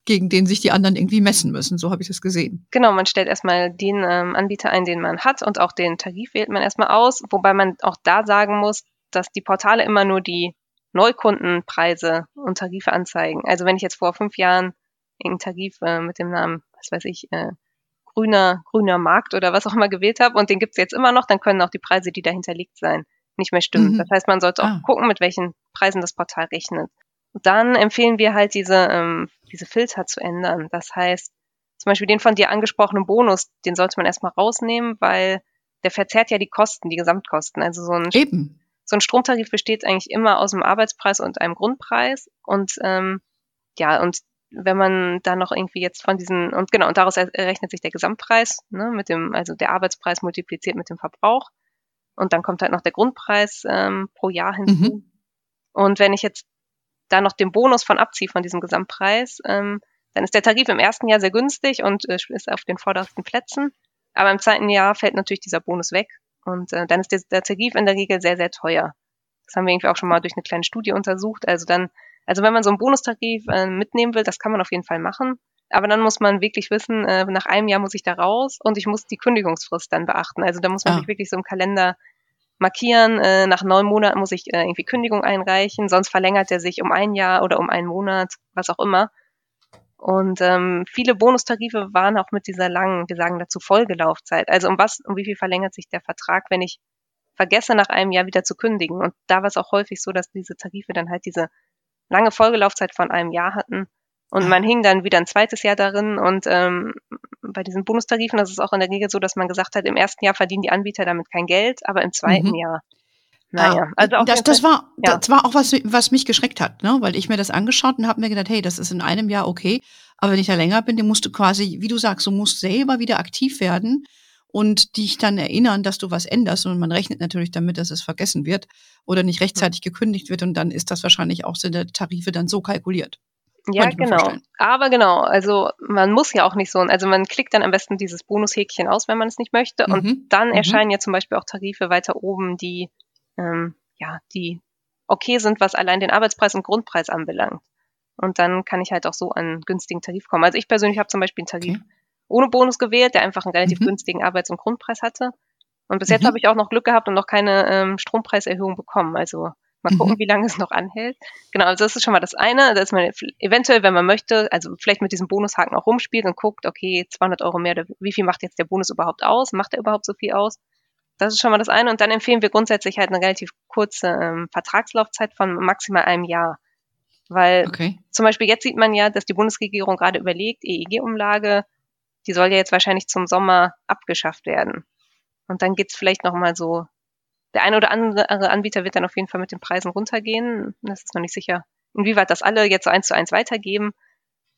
Speaker 2: gegen den sich die anderen irgendwie messen müssen. So habe ich das gesehen.
Speaker 1: Genau, man stellt erstmal den ähm, Anbieter ein, den man hat und auch den Tarif wählt man erstmal aus, wobei man auch da sagen muss, dass die Portale immer nur die Neukundenpreise und Tarife anzeigen. Also wenn ich jetzt vor fünf Jahren irgendeinen Tarif äh, mit dem Namen, was weiß ich, äh, grüner, grüner Markt oder was auch immer gewählt habe und den gibt es jetzt immer noch, dann können auch die Preise, die dahinter liegt sein, nicht mehr stimmen. Mhm. Das heißt, man sollte auch ah. gucken, mit welchen Preisen das Portal rechnet dann empfehlen wir halt diese, ähm, diese Filter zu ändern. Das heißt, zum Beispiel den von dir angesprochenen Bonus, den sollte man erstmal rausnehmen, weil der verzerrt ja die Kosten, die Gesamtkosten. Also so ein, Eben. so ein Stromtarif besteht eigentlich immer aus einem Arbeitspreis und einem Grundpreis. Und ähm, ja, und wenn man da noch irgendwie jetzt von diesen, und genau, und daraus errechnet sich der Gesamtpreis, ne, mit dem, also der Arbeitspreis multipliziert mit dem Verbrauch. Und dann kommt halt noch der Grundpreis ähm, pro Jahr hinzu. Mhm. Und wenn ich jetzt da noch den Bonus von abziehe von diesem Gesamtpreis, ähm, dann ist der Tarif im ersten Jahr sehr günstig und äh, ist auf den vordersten Plätzen. Aber im zweiten Jahr fällt natürlich dieser Bonus weg und äh, dann ist der, der Tarif in der Regel sehr, sehr teuer. Das haben wir irgendwie auch schon mal durch eine kleine Studie untersucht. Also dann, also wenn man so einen Bonustarif äh, mitnehmen will, das kann man auf jeden Fall machen. Aber dann muss man wirklich wissen, äh, nach einem Jahr muss ich da raus und ich muss die Kündigungsfrist dann beachten. Also da muss man ah. sich wirklich so im Kalender markieren. Äh, nach neun Monaten muss ich äh, irgendwie Kündigung einreichen, sonst verlängert er sich um ein Jahr oder um einen Monat, was auch immer. Und ähm, viele Bonustarife waren auch mit dieser langen, wir sagen dazu Folgelaufzeit. Also um was, um wie viel verlängert sich der Vertrag, wenn ich vergesse, nach einem Jahr wieder zu kündigen. Und da war es auch häufig so, dass diese Tarife dann halt diese lange Folgelaufzeit von einem Jahr hatten. Und man hing dann wieder ein zweites Jahr darin. Und ähm, bei diesen Bonustarifen das ist auch in der Regel so, dass man gesagt hat, im ersten Jahr verdienen die Anbieter damit kein Geld, aber im zweiten mhm. Jahr.
Speaker 2: Naja, ah, also auch das, das war ja. das war auch was, was mich geschreckt hat, ne? weil ich mir das angeschaut und habe mir gedacht, hey, das ist in einem Jahr okay, aber wenn ich da länger bin, dann musst du quasi, wie du sagst, du musst selber wieder aktiv werden und dich dann erinnern, dass du was änderst und man rechnet natürlich damit, dass es vergessen wird oder nicht rechtzeitig gekündigt wird und dann ist das wahrscheinlich auch sind der Tarife dann so kalkuliert.
Speaker 1: Ja, genau. Aber genau, also man muss ja auch nicht so, also man klickt dann am besten dieses Bonushäkchen aus, wenn man es nicht möchte. Mhm. Und dann mhm. erscheinen ja zum Beispiel auch Tarife weiter oben, die ähm, ja, die okay sind, was allein den Arbeitspreis und Grundpreis anbelangt. Und dann kann ich halt auch so an günstigen Tarif kommen. Also ich persönlich habe zum Beispiel einen Tarif okay. Ohne Bonus gewählt, der einfach einen relativ mhm. günstigen Arbeits- und Grundpreis hatte. Und bis jetzt mhm. habe ich auch noch Glück gehabt und noch keine ähm, Strompreiserhöhung bekommen. Also Mal gucken, mhm. wie lange es noch anhält. Genau, also das ist schon mal das eine, dass man eventuell, wenn man möchte, also vielleicht mit diesem Bonushaken auch rumspielt und guckt, okay, 200 Euro mehr, wie viel macht jetzt der Bonus überhaupt aus? Macht er überhaupt so viel aus? Das ist schon mal das eine. Und dann empfehlen wir grundsätzlich halt eine relativ kurze ähm, Vertragslaufzeit von maximal einem Jahr. Weil okay. zum Beispiel jetzt sieht man ja, dass die Bundesregierung gerade überlegt, EEG-Umlage, die soll ja jetzt wahrscheinlich zum Sommer abgeschafft werden. Und dann geht's vielleicht nochmal so der eine oder andere Anbieter wird dann auf jeden Fall mit den Preisen runtergehen. Das ist noch nicht sicher, inwieweit das alle jetzt so eins zu eins weitergeben.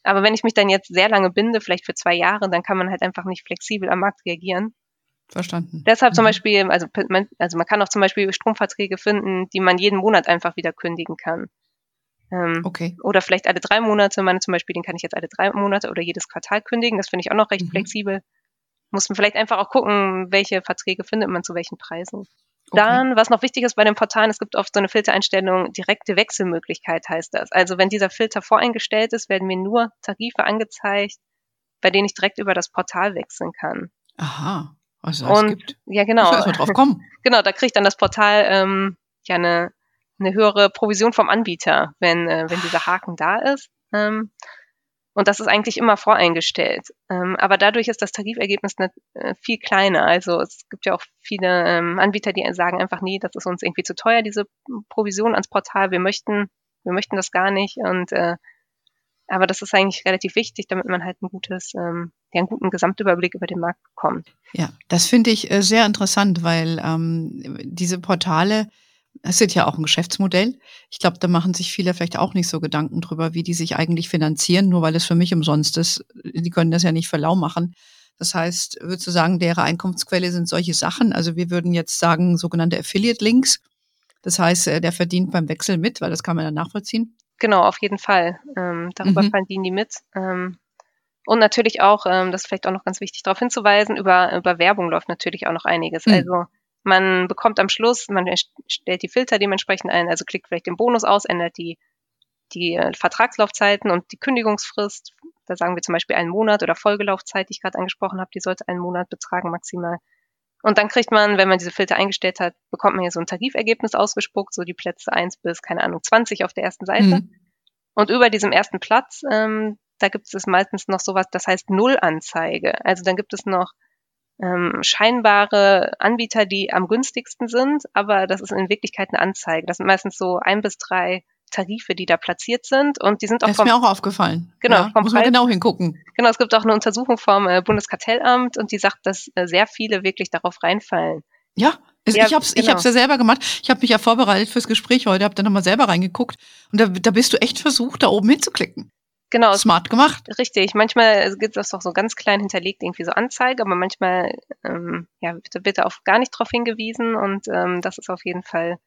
Speaker 1: Aber wenn ich mich dann jetzt sehr lange binde, vielleicht für zwei Jahre, dann kann man halt einfach nicht flexibel am Markt reagieren.
Speaker 2: Verstanden.
Speaker 1: Deshalb mhm. zum Beispiel, also man, also man kann auch zum Beispiel Stromverträge finden, die man jeden Monat einfach wieder kündigen kann. Ähm, okay. Oder vielleicht alle drei Monate. Meine zum Beispiel, den kann ich jetzt alle drei Monate oder jedes Quartal kündigen. Das finde ich auch noch recht mhm. flexibel. muss man vielleicht einfach auch gucken, welche Verträge findet man zu welchen Preisen. Okay. Dann, was noch wichtig ist bei den Portalen, es gibt oft so eine Filtereinstellung, direkte Wechselmöglichkeit heißt das. Also wenn dieser Filter voreingestellt ist, werden mir nur Tarife angezeigt, bei denen ich direkt über das Portal wechseln kann.
Speaker 2: Aha,
Speaker 1: was es Und, gibt. Ja, genau.
Speaker 2: Ich drauf kommen. [laughs]
Speaker 1: genau, da kriegt dann das Portal ähm, ja eine, eine höhere Provision vom Anbieter, wenn, äh, wenn dieser Haken da ist. Ähm, und das ist eigentlich immer voreingestellt. Ähm, aber dadurch ist das Tarifergebnis nicht, äh, viel kleiner. Also es gibt ja auch viele ähm, Anbieter, die sagen einfach, nee, das ist uns irgendwie zu teuer, diese Provision ans Portal. Wir möchten, wir möchten das gar nicht. Und äh, aber das ist eigentlich relativ wichtig, damit man halt ein gutes, ähm, ja, einen guten Gesamtüberblick über den Markt bekommt.
Speaker 2: Ja, das finde ich äh, sehr interessant, weil ähm, diese Portale es ist ja auch ein Geschäftsmodell. Ich glaube, da machen sich viele vielleicht auch nicht so Gedanken drüber, wie die sich eigentlich finanzieren, nur weil es für mich umsonst ist. Die können das ja nicht für lau machen. Das heißt, würdest du sagen, deren Einkunftsquelle sind solche Sachen? Also wir würden jetzt sagen, sogenannte Affiliate-Links. Das heißt, äh, der verdient beim Wechsel mit, weil das kann man dann nachvollziehen.
Speaker 1: Genau, auf jeden Fall. Ähm, darüber mhm. verdienen die mit. Ähm, und natürlich auch, ähm, das ist vielleicht auch noch ganz wichtig darauf hinzuweisen, über, über Werbung läuft natürlich auch noch einiges. Mhm. Also man bekommt am Schluss, man stellt die Filter dementsprechend ein, also klickt vielleicht den Bonus aus, ändert die, die äh, Vertragslaufzeiten und die Kündigungsfrist. Da sagen wir zum Beispiel einen Monat oder Folgelaufzeit, die ich gerade angesprochen habe, die sollte einen Monat betragen maximal. Und dann kriegt man, wenn man diese Filter eingestellt hat, bekommt man hier so ein Tarifergebnis ausgespuckt, so die Plätze eins bis, keine Ahnung, 20 auf der ersten Seite. Mhm. Und über diesem ersten Platz, ähm, da gibt es meistens noch sowas, das heißt Nullanzeige. Also dann gibt es noch ähm, scheinbare Anbieter, die am günstigsten sind, aber das ist in Wirklichkeit eine Anzeige. Das sind meistens so ein bis drei Tarife, die da platziert sind und die sind auch
Speaker 2: das ist mir auch aufgefallen.
Speaker 1: Genau, ja,
Speaker 2: muss man genau hingucken.
Speaker 1: Genau, es gibt auch eine Untersuchung vom äh, Bundeskartellamt und die sagt, dass äh, sehr viele wirklich darauf reinfallen.
Speaker 2: Ja, ja, ich habe es genau. ja selber gemacht. Ich habe mich ja vorbereitet fürs Gespräch heute, habe dann nochmal selber reingeguckt und da, da bist du echt versucht, da oben hinzuklicken.
Speaker 1: Genau.
Speaker 2: Smart gemacht.
Speaker 1: Richtig. Manchmal gibt es doch so ganz klein hinterlegt irgendwie so Anzeige, aber manchmal ähm, ja, wird, wird auf gar nicht drauf hingewiesen und ähm, das ist auf jeden Fall,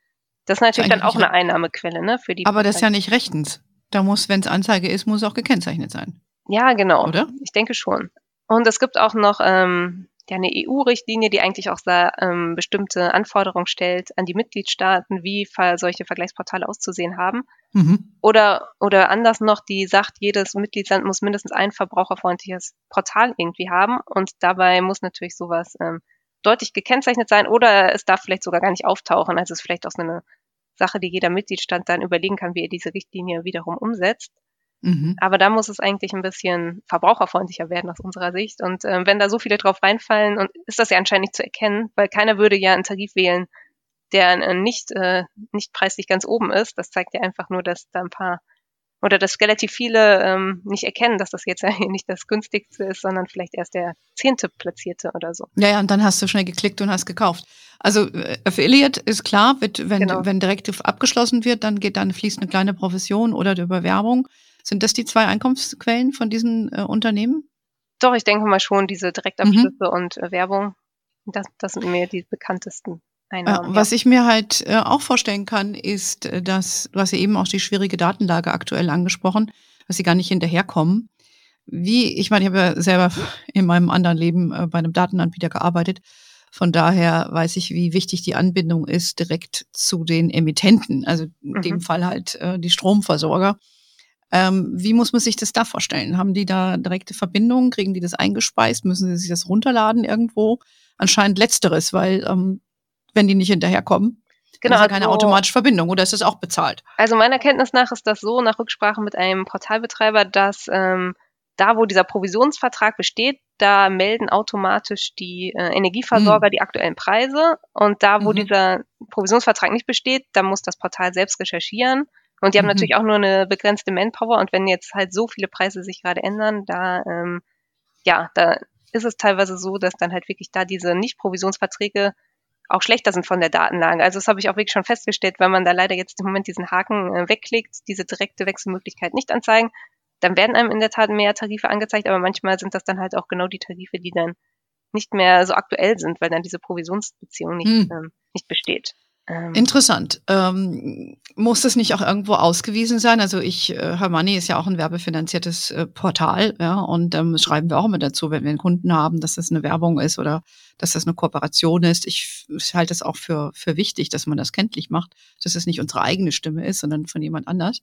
Speaker 1: das ist natürlich dann auch eine Einnahmequelle, ne, für die.
Speaker 2: Aber das ist ja nicht rechtens. Da muss, wenn es Anzeige ist, muss auch gekennzeichnet sein.
Speaker 1: Ja, genau. Oder? Ich denke schon. Und es gibt auch noch ähm, ja eine EU-Richtlinie, die eigentlich auch da ähm, bestimmte Anforderungen stellt an die Mitgliedstaaten, wie solche Vergleichsportale auszusehen haben. Mhm. Oder, oder anders noch, die sagt, jedes Mitgliedsland muss mindestens ein verbraucherfreundliches Portal irgendwie haben und dabei muss natürlich sowas ähm, deutlich gekennzeichnet sein oder es darf vielleicht sogar gar nicht auftauchen. Also es ist vielleicht auch so eine Sache, die jeder Mitgliedstaat dann überlegen kann, wie er diese Richtlinie wiederum umsetzt. Mhm. Aber da muss es eigentlich ein bisschen verbraucherfreundlicher werden aus unserer Sicht. Und ähm, wenn da so viele drauf reinfallen, und ist das ja anscheinend nicht zu erkennen, weil keiner würde ja einen Tarif wählen, der äh, nicht, äh, nicht preislich ganz oben ist. Das zeigt ja einfach nur, dass da ein paar oder dass relativ viele ähm, nicht erkennen, dass das jetzt [laughs] eigentlich nicht das günstigste ist, sondern vielleicht erst der zehnte platzierte oder so.
Speaker 2: Ja, ja, und dann hast du schnell geklickt und hast gekauft. Also äh, Affiliate ist klar, wird, wenn, genau. wenn direkt abgeschlossen wird, dann geht dann fließt eine kleine Provision oder die Überwerbung. Sind das die zwei Einkommensquellen von diesen äh, Unternehmen?
Speaker 1: Doch, ich denke mal schon, diese Direktabschlüsse mhm. und äh, Werbung, das, das sind mir die bekanntesten. Einnahmen,
Speaker 2: äh, was ja. ich mir halt äh, auch vorstellen kann, ist, äh, dass, du hast ja eben auch die schwierige Datenlage aktuell angesprochen, dass sie gar nicht hinterherkommen. Wie, ich meine, ich habe ja selber in meinem anderen Leben äh, bei einem Datenanbieter gearbeitet. Von daher weiß ich, wie wichtig die Anbindung ist direkt zu den Emittenten, also in mhm. dem Fall halt äh, die Stromversorger. Ähm, wie muss man sich das da vorstellen? Haben die da direkte Verbindungen? Kriegen die das eingespeist? Müssen sie sich das runterladen irgendwo? Anscheinend letzteres, weil ähm, wenn die nicht hinterherkommen, genau, ist ja keine also, automatische Verbindung oder ist das auch bezahlt?
Speaker 1: Also meiner Kenntnis nach ist das so, nach Rücksprache mit einem Portalbetreiber, dass ähm, da, wo dieser Provisionsvertrag besteht, da melden automatisch die äh, Energieversorger mhm. die aktuellen Preise. Und da, wo mhm. dieser Provisionsvertrag nicht besteht, da muss das Portal selbst recherchieren und die haben mhm. natürlich auch nur eine begrenzte Manpower und wenn jetzt halt so viele Preise sich gerade ändern, da ähm, ja, da ist es teilweise so, dass dann halt wirklich da diese Nicht-Provisionsverträge auch schlechter sind von der Datenlage. Also das habe ich auch wirklich schon festgestellt, wenn man da leider jetzt im Moment diesen Haken äh, wegklickt, diese direkte Wechselmöglichkeit nicht anzeigen, dann werden einem in der Tat mehr Tarife angezeigt, aber manchmal sind das dann halt auch genau die Tarife, die dann nicht mehr so aktuell sind, weil dann diese Provisionsbeziehung nicht, hm. ähm, nicht besteht.
Speaker 2: Ähm, Interessant. Ähm, muss das nicht auch irgendwo ausgewiesen sein? Also ich, äh, Hermoney ist ja auch ein werbefinanziertes äh, Portal, ja, und ähm, schreiben wir auch immer dazu, wenn wir einen Kunden haben, dass das eine Werbung ist oder dass das eine Kooperation ist. Ich, ich halte es auch für, für wichtig, dass man das kenntlich macht, dass es nicht unsere eigene Stimme ist, sondern von jemand anders.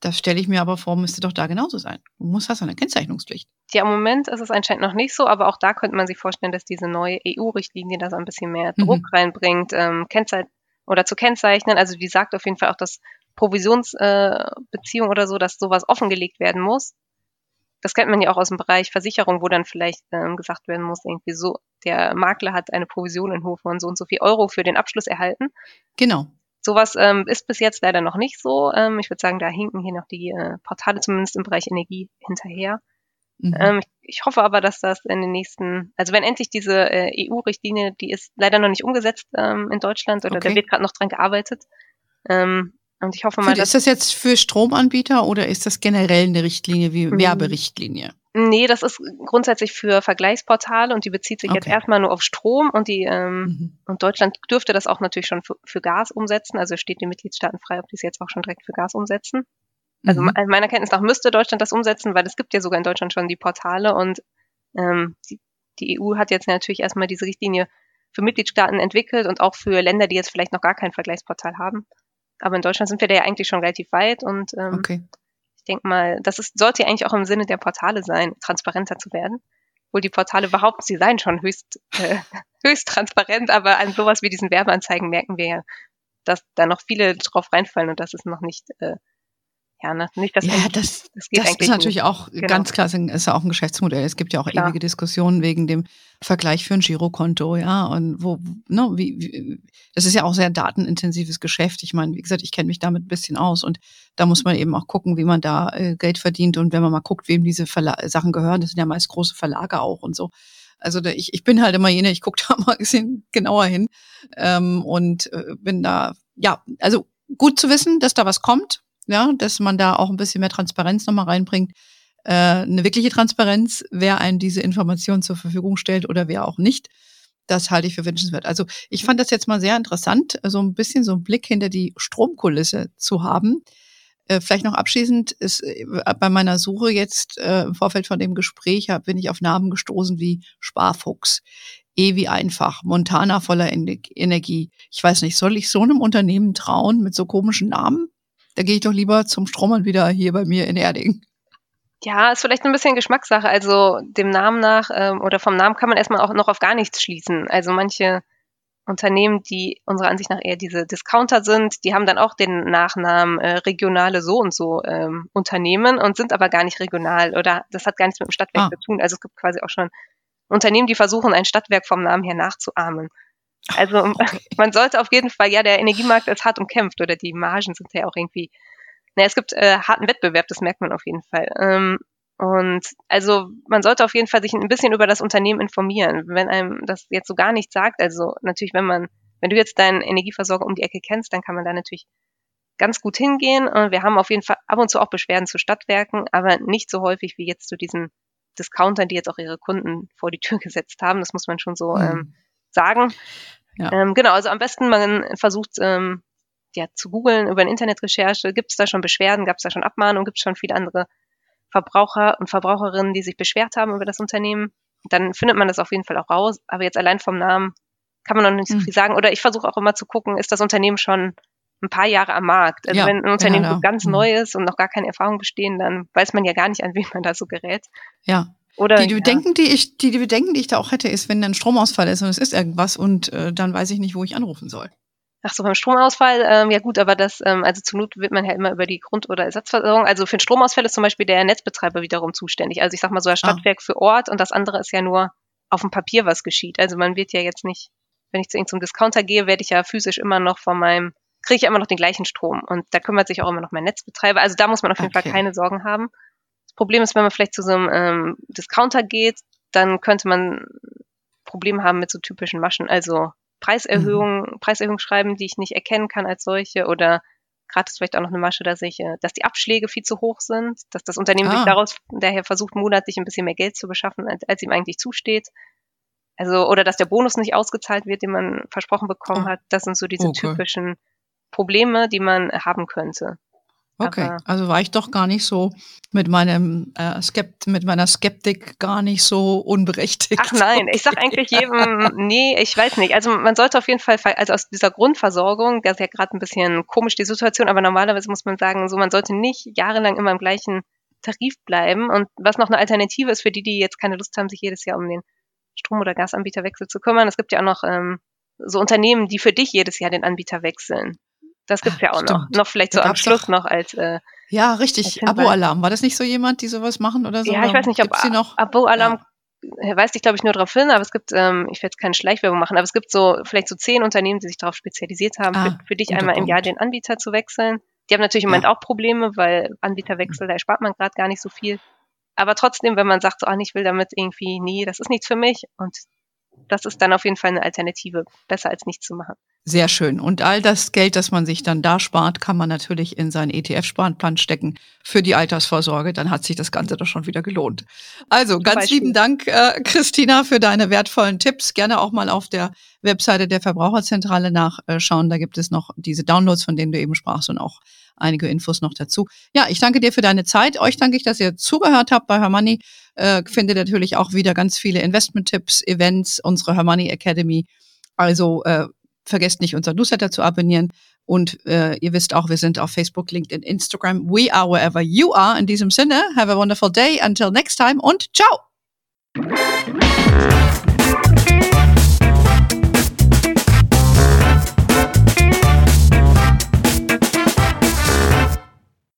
Speaker 2: Das stelle ich mir aber vor, müsste doch da genauso sein. Du musst hast eine Kennzeichnungspflicht.
Speaker 1: Ja, im Moment ist es anscheinend noch nicht so, aber auch da könnte man sich vorstellen, dass diese neue EU-Richtlinie da so ein bisschen mehr Druck mhm. reinbringt, ähm, Kennzeichen oder zu kennzeichnen. Also die sagt auf jeden Fall auch, dass Provisionsbeziehung äh, oder so, dass sowas offengelegt werden muss. Das kennt man ja auch aus dem Bereich Versicherung, wo dann vielleicht ähm, gesagt werden muss, irgendwie so, der Makler hat eine Provision in Höhe von so und so viel Euro für den Abschluss erhalten.
Speaker 2: Genau.
Speaker 1: Sowas ähm, ist bis jetzt leider noch nicht so. Ähm, ich würde sagen, da hinken hier noch die äh, Portale zumindest im Bereich Energie hinterher. Mhm. Ähm, ich, hoffe aber, dass das in den nächsten, also wenn endlich diese äh, EU-Richtlinie, die ist leider noch nicht umgesetzt ähm, in Deutschland oder okay. da wird gerade noch dran gearbeitet. Ähm, und ich hoffe mal,
Speaker 2: für, dass. Ist das jetzt für Stromanbieter oder ist das generell eine Richtlinie wie mhm. Werberichtlinie?
Speaker 1: Nee, das ist grundsätzlich für Vergleichsportale und die bezieht sich okay. jetzt erstmal nur auf Strom und die ähm, mhm. und Deutschland dürfte das auch natürlich schon für, für Gas umsetzen. Also steht den Mitgliedstaaten frei, ob die es jetzt auch schon direkt für Gas umsetzen. Also mhm. meiner Kenntnis nach müsste Deutschland das umsetzen, weil es gibt ja sogar in Deutschland schon die Portale und ähm, die, die EU hat jetzt natürlich erstmal diese Richtlinie für Mitgliedstaaten entwickelt und auch für Länder, die jetzt vielleicht noch gar kein Vergleichsportal haben. Aber in Deutschland sind wir da ja eigentlich schon relativ weit und ähm, okay. ich denke mal, das ist, sollte ja eigentlich auch im Sinne der Portale sein, transparenter zu werden. Obwohl die Portale behaupten, sie seien schon höchst, äh, [laughs] höchst transparent, aber an sowas wie diesen Werbeanzeigen merken wir ja, dass da noch viele drauf reinfallen und das ist noch nicht äh, ja, ne? nicht
Speaker 2: das. Ja, das, das, geht das ist natürlich nicht. auch genau. ganz klar, ist ja auch ein Geschäftsmodell. Es gibt ja auch klar. ewige Diskussionen wegen dem Vergleich für ein Girokonto, ja, und wo, ne, wie, wie, das ist ja auch sehr datenintensives Geschäft. Ich meine, wie gesagt, ich kenne mich damit ein bisschen aus und da muss man eben auch gucken, wie man da äh, Geld verdient und wenn man mal guckt, wem diese Verla Sachen gehören, das sind ja meist große Verlage auch und so. Also da, ich, ich bin halt immer jene, ich gucke [laughs] da mal ein bisschen genauer hin ähm, und äh, bin da, ja, also gut zu wissen, dass da was kommt ja, dass man da auch ein bisschen mehr Transparenz nochmal reinbringt. Äh, eine wirkliche Transparenz, wer einen diese Information zur Verfügung stellt oder wer auch nicht. Das halte ich für wünschenswert. Also ich fand das jetzt mal sehr interessant, so ein bisschen so einen Blick hinter die Stromkulisse zu haben. Äh, vielleicht noch abschließend ist äh, bei meiner Suche jetzt äh, im Vorfeld von dem Gespräch hab, bin ich auf Namen gestoßen wie Sparfuchs. Wie einfach, Montana voller Energie. Ich weiß nicht, soll ich so einem Unternehmen trauen mit so komischen Namen? Da gehe ich doch lieber zum Stromanbieter hier bei mir in Erding.
Speaker 1: Ja, ist vielleicht ein bisschen Geschmackssache. Also dem Namen nach ähm, oder vom Namen kann man erstmal auch noch auf gar nichts schließen. Also manche Unternehmen, die unserer Ansicht nach eher diese Discounter sind, die haben dann auch den Nachnamen äh, regionale so und so ähm, Unternehmen und sind aber gar nicht regional oder das hat gar nichts mit dem Stadtwerk ah. zu tun. Also es gibt quasi auch schon Unternehmen, die versuchen, ein Stadtwerk vom Namen her nachzuahmen. Also okay. [laughs] [laughs] man sollte auf jeden Fall, ja, der Energiemarkt ist hart umkämpft oder die Margen sind ja auch irgendwie, naja, es gibt äh, harten Wettbewerb, das merkt man auf jeden Fall. Ähm, und also man sollte auf jeden Fall sich ein bisschen über das Unternehmen informieren, wenn einem das jetzt so gar nichts sagt. Also natürlich, wenn man, wenn du jetzt deinen Energieversorger um die Ecke kennst, dann kann man da natürlich ganz gut hingehen. Und wir haben auf jeden Fall ab und zu auch Beschwerden zu Stadtwerken, aber nicht so häufig wie jetzt zu diesen Discountern, die jetzt auch ihre Kunden vor die Tür [laughs] gesetzt haben. Das muss man schon so mhm. ähm, sagen. Ja. Ähm, genau, also am besten man versucht ähm, ja zu googeln über eine Internetrecherche, gibt es da schon Beschwerden, gab es da schon Abmahnungen, gibt es schon viele andere Verbraucher und Verbraucherinnen, die sich beschwert haben über das Unternehmen. Dann findet man das auf jeden Fall auch raus, aber jetzt allein vom Namen kann man noch nicht so hm. viel sagen. Oder ich versuche auch immer zu gucken, ist das Unternehmen schon ein paar Jahre am Markt. Also ja, wenn ein Unternehmen genau. ganz mhm. neu ist und noch gar keine Erfahrung bestehen, dann weiß man ja gar nicht, an wen man da so gerät.
Speaker 2: Ja. Oder, die Bedenken, ja. die ich, die, die Bedenken, die ich da auch hätte, ist, wenn dann Stromausfall ist und es ist irgendwas und äh, dann weiß ich nicht, wo ich anrufen soll.
Speaker 1: Ach so, beim Stromausfall, ähm, ja gut, aber das, ähm, also zur Not wird man ja immer über die Grund- oder Ersatzversorgung. Also für den Stromausfall ist zum Beispiel der Netzbetreiber wiederum zuständig. Also ich sag mal so, das ah. Stadtwerk ah. für Ort und das andere ist ja nur auf dem Papier, was geschieht. Also man wird ja jetzt nicht, wenn ich zu irgendeinem Discounter gehe, werde ich ja physisch immer noch von meinem, kriege ich immer noch den gleichen Strom. Und da kümmert sich auch immer noch mein Netzbetreiber. Also da muss man auf jeden okay. Fall keine Sorgen haben. Problem ist, wenn man vielleicht zu so einem ähm, Discounter geht, dann könnte man Probleme haben mit so typischen Maschen, also Preiserhöhungen, mhm. Preiserhöhungen schreiben, die ich nicht erkennen kann als solche oder gerade ist vielleicht auch noch eine Masche, dass ich, äh, dass die Abschläge viel zu hoch sind, dass das Unternehmen ah. sich daraus daher versucht, monatlich ein bisschen mehr Geld zu beschaffen, als, als ihm eigentlich zusteht. Also, oder dass der Bonus nicht ausgezahlt wird, den man versprochen bekommen oh. hat. Das sind so diese okay. typischen Probleme, die man haben könnte.
Speaker 2: Okay, Aber also war ich doch gar nicht so mit meinem äh, Skept mit meiner Skeptik gar nicht so unberechtigt.
Speaker 1: Ach nein, ich sag [laughs] eigentlich jedem, nee, ich weiß nicht. Also man sollte auf jeden Fall, also aus dieser Grundversorgung, das ist ja gerade ein bisschen komisch die Situation, aber normalerweise muss man sagen, so man sollte nicht jahrelang immer im gleichen Tarif bleiben. Und was noch eine Alternative ist für die, die jetzt keine Lust haben, sich jedes Jahr um den Strom- oder Gasanbieterwechsel zu kümmern. Es gibt ja auch noch ähm, so Unternehmen, die für dich jedes Jahr den Anbieter wechseln. Das gibt's ja auch Stimmt. noch. Noch vielleicht so am Schluss doch, noch als äh,
Speaker 2: Ja, richtig. Abo-Alarm. War das nicht so jemand, die sowas machen oder so?
Speaker 1: Ja, ich weiß nicht, ob Abo-Alarm ja. weist dich, glaube ich, nur darauf hin, aber es gibt, ähm, ich werde jetzt keine Schleichwerbung machen, aber es gibt so vielleicht so zehn Unternehmen, die sich darauf spezialisiert haben, ah, für, für, dich einmal im Jahr den Anbieter zu wechseln. Die haben natürlich im ja. Moment auch Probleme, weil Anbieterwechsel, da erspart man gerade gar nicht so viel. Aber trotzdem, wenn man sagt, so, ah, ich will damit irgendwie, nee, das ist nichts für mich und das ist dann auf jeden Fall eine Alternative, besser als nichts zu machen.
Speaker 2: Sehr schön. Und all das Geld, das man sich dann da spart, kann man natürlich in seinen ETF-Sparplan stecken für die Altersvorsorge. Dann hat sich das Ganze doch schon wieder gelohnt. Also ganz Beispiel. lieben Dank, äh, Christina, für deine wertvollen Tipps. Gerne auch mal auf der Webseite der Verbraucherzentrale nachschauen. Da gibt es noch diese Downloads, von denen du eben sprachst und auch einige Infos noch dazu. Ja, ich danke dir für deine Zeit. Euch danke ich, dass ihr zugehört habt bei Hermoney. Äh, findet natürlich auch wieder ganz viele Investment-Tipps, Events, unsere Hermoney Academy. Also äh, vergesst nicht, unser Newsletter zu abonnieren. Und äh, ihr wisst auch, wir sind auf Facebook, LinkedIn, Instagram. We are wherever you are. In diesem Sinne, have a wonderful day. Until next time und ciao.